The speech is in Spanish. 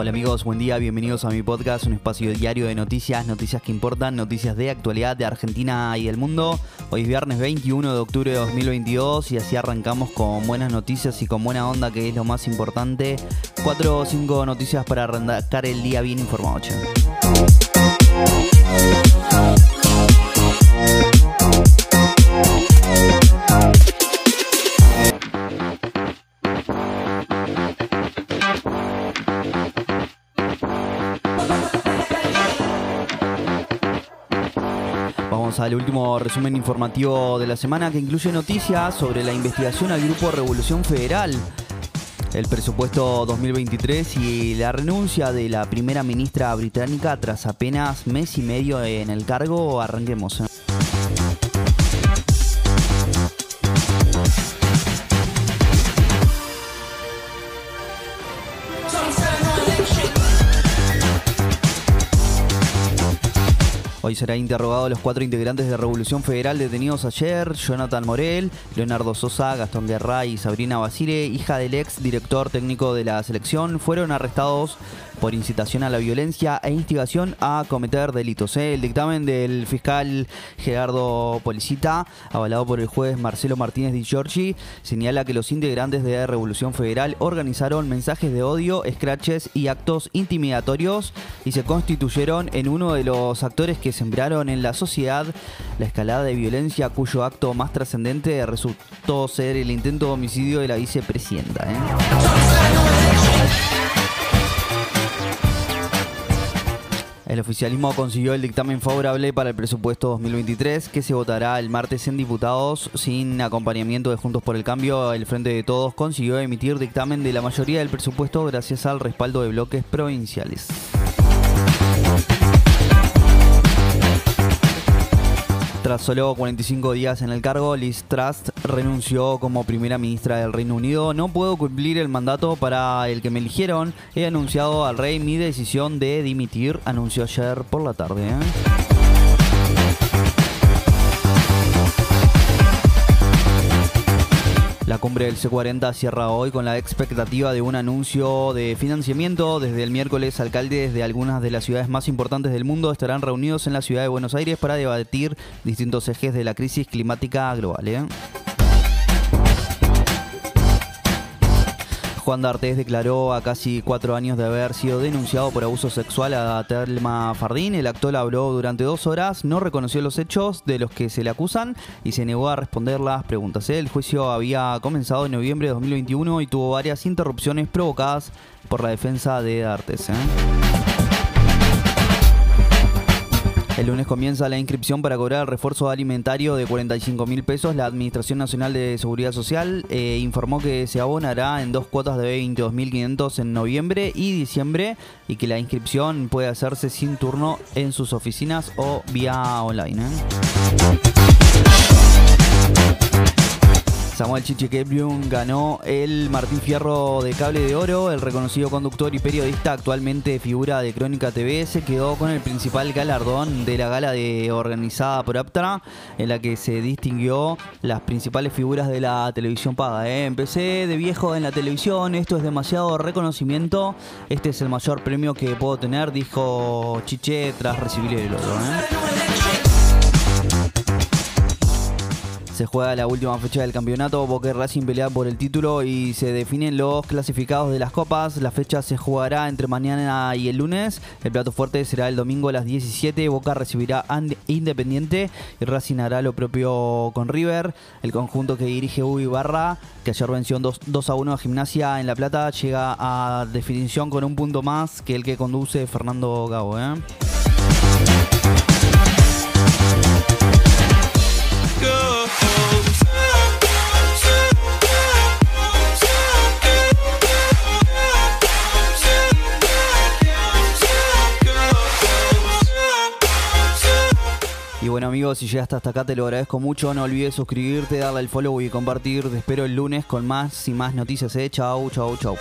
Hola amigos, buen día, bienvenidos a mi podcast, un espacio diario de noticias, noticias que importan, noticias de actualidad de Argentina y el mundo. Hoy es viernes 21 de octubre de 2022 y así arrancamos con buenas noticias y con buena onda que es lo más importante. Cuatro o cinco noticias para arrancar el día bien informado. Vamos al último resumen informativo de la semana que incluye noticias sobre la investigación al Grupo Revolución Federal, el presupuesto 2023 y la renuncia de la primera ministra británica tras apenas mes y medio en el cargo. Arranquemos. Hoy será interrogado los cuatro integrantes de Revolución Federal detenidos ayer, Jonathan Morel, Leonardo Sosa, Gastón Guerra y Sabrina Basile, hija del ex director técnico de la selección, fueron arrestados por incitación a la violencia e instigación a cometer delitos. ¿eh? El dictamen del fiscal Gerardo Policita, avalado por el juez Marcelo Martínez Di Giorgi, señala que los integrantes de Revolución Federal organizaron mensajes de odio, scratches y actos intimidatorios y se constituyeron en uno de los actores que sembraron en la sociedad la escalada de violencia cuyo acto más trascendente resultó ser el intento de homicidio de la vicepresidenta. ¿eh? El oficialismo consiguió el dictamen favorable para el presupuesto 2023 que se votará el martes en diputados sin acompañamiento de Juntos por el Cambio. El Frente de Todos consiguió emitir dictamen de la mayoría del presupuesto gracias al respaldo de bloques provinciales. Tras solo 45 días en el cargo, Liz Truss renunció como primera ministra del Reino Unido. No puedo cumplir el mandato para el que me eligieron. He anunciado al rey mi decisión de dimitir, anunció ayer por la tarde. ¿eh? La cumbre del C40 cierra hoy con la expectativa de un anuncio de financiamiento. Desde el miércoles, alcaldes de algunas de las ciudades más importantes del mundo estarán reunidos en la ciudad de Buenos Aires para debatir distintos ejes de la crisis climática global. ¿eh? Juan D'Artés declaró a casi cuatro años de haber sido denunciado por abuso sexual a Telma Fardín. El actor habló durante dos horas, no reconoció los hechos de los que se le acusan y se negó a responder las preguntas. El juicio había comenzado en noviembre de 2021 y tuvo varias interrupciones provocadas por la defensa de D'Artés. ¿eh? El lunes comienza la inscripción para cobrar el refuerzo alimentario de 45 mil pesos. La Administración Nacional de Seguridad Social eh, informó que se abonará en dos cuotas de 22.500 en noviembre y diciembre y que la inscripción puede hacerse sin turno en sus oficinas o vía online. ¿eh? Samuel Chichiqueblium ganó el Martín Fierro de Cable de Oro. El reconocido conductor y periodista, actualmente figura de Crónica TV, se quedó con el principal galardón de la gala de, organizada por Aptra, en la que se distinguió las principales figuras de la televisión paga. ¿eh? Empecé de viejo en la televisión, esto es demasiado reconocimiento. Este es el mayor premio que puedo tener, dijo Chiche tras recibir el oro. ¿eh? Se juega la última fecha del campeonato. Boca y Racing pelea por el título y se definen los clasificados de las copas. La fecha se jugará entre mañana y el lunes. El plato fuerte será el domingo a las 17. Boca recibirá Independiente y Racing hará lo propio con River. El conjunto que dirige Uy Barra, que ayer venció 2, 2 a 1 a Gimnasia en La Plata, llega a definición con un punto más que el que conduce Fernando Gago. ¿eh? Y bueno amigos, si llegaste hasta acá te lo agradezco mucho. No olvides suscribirte, darle al follow y compartir. Te espero el lunes con más y más noticias. ¿eh? Chau, chau, chau.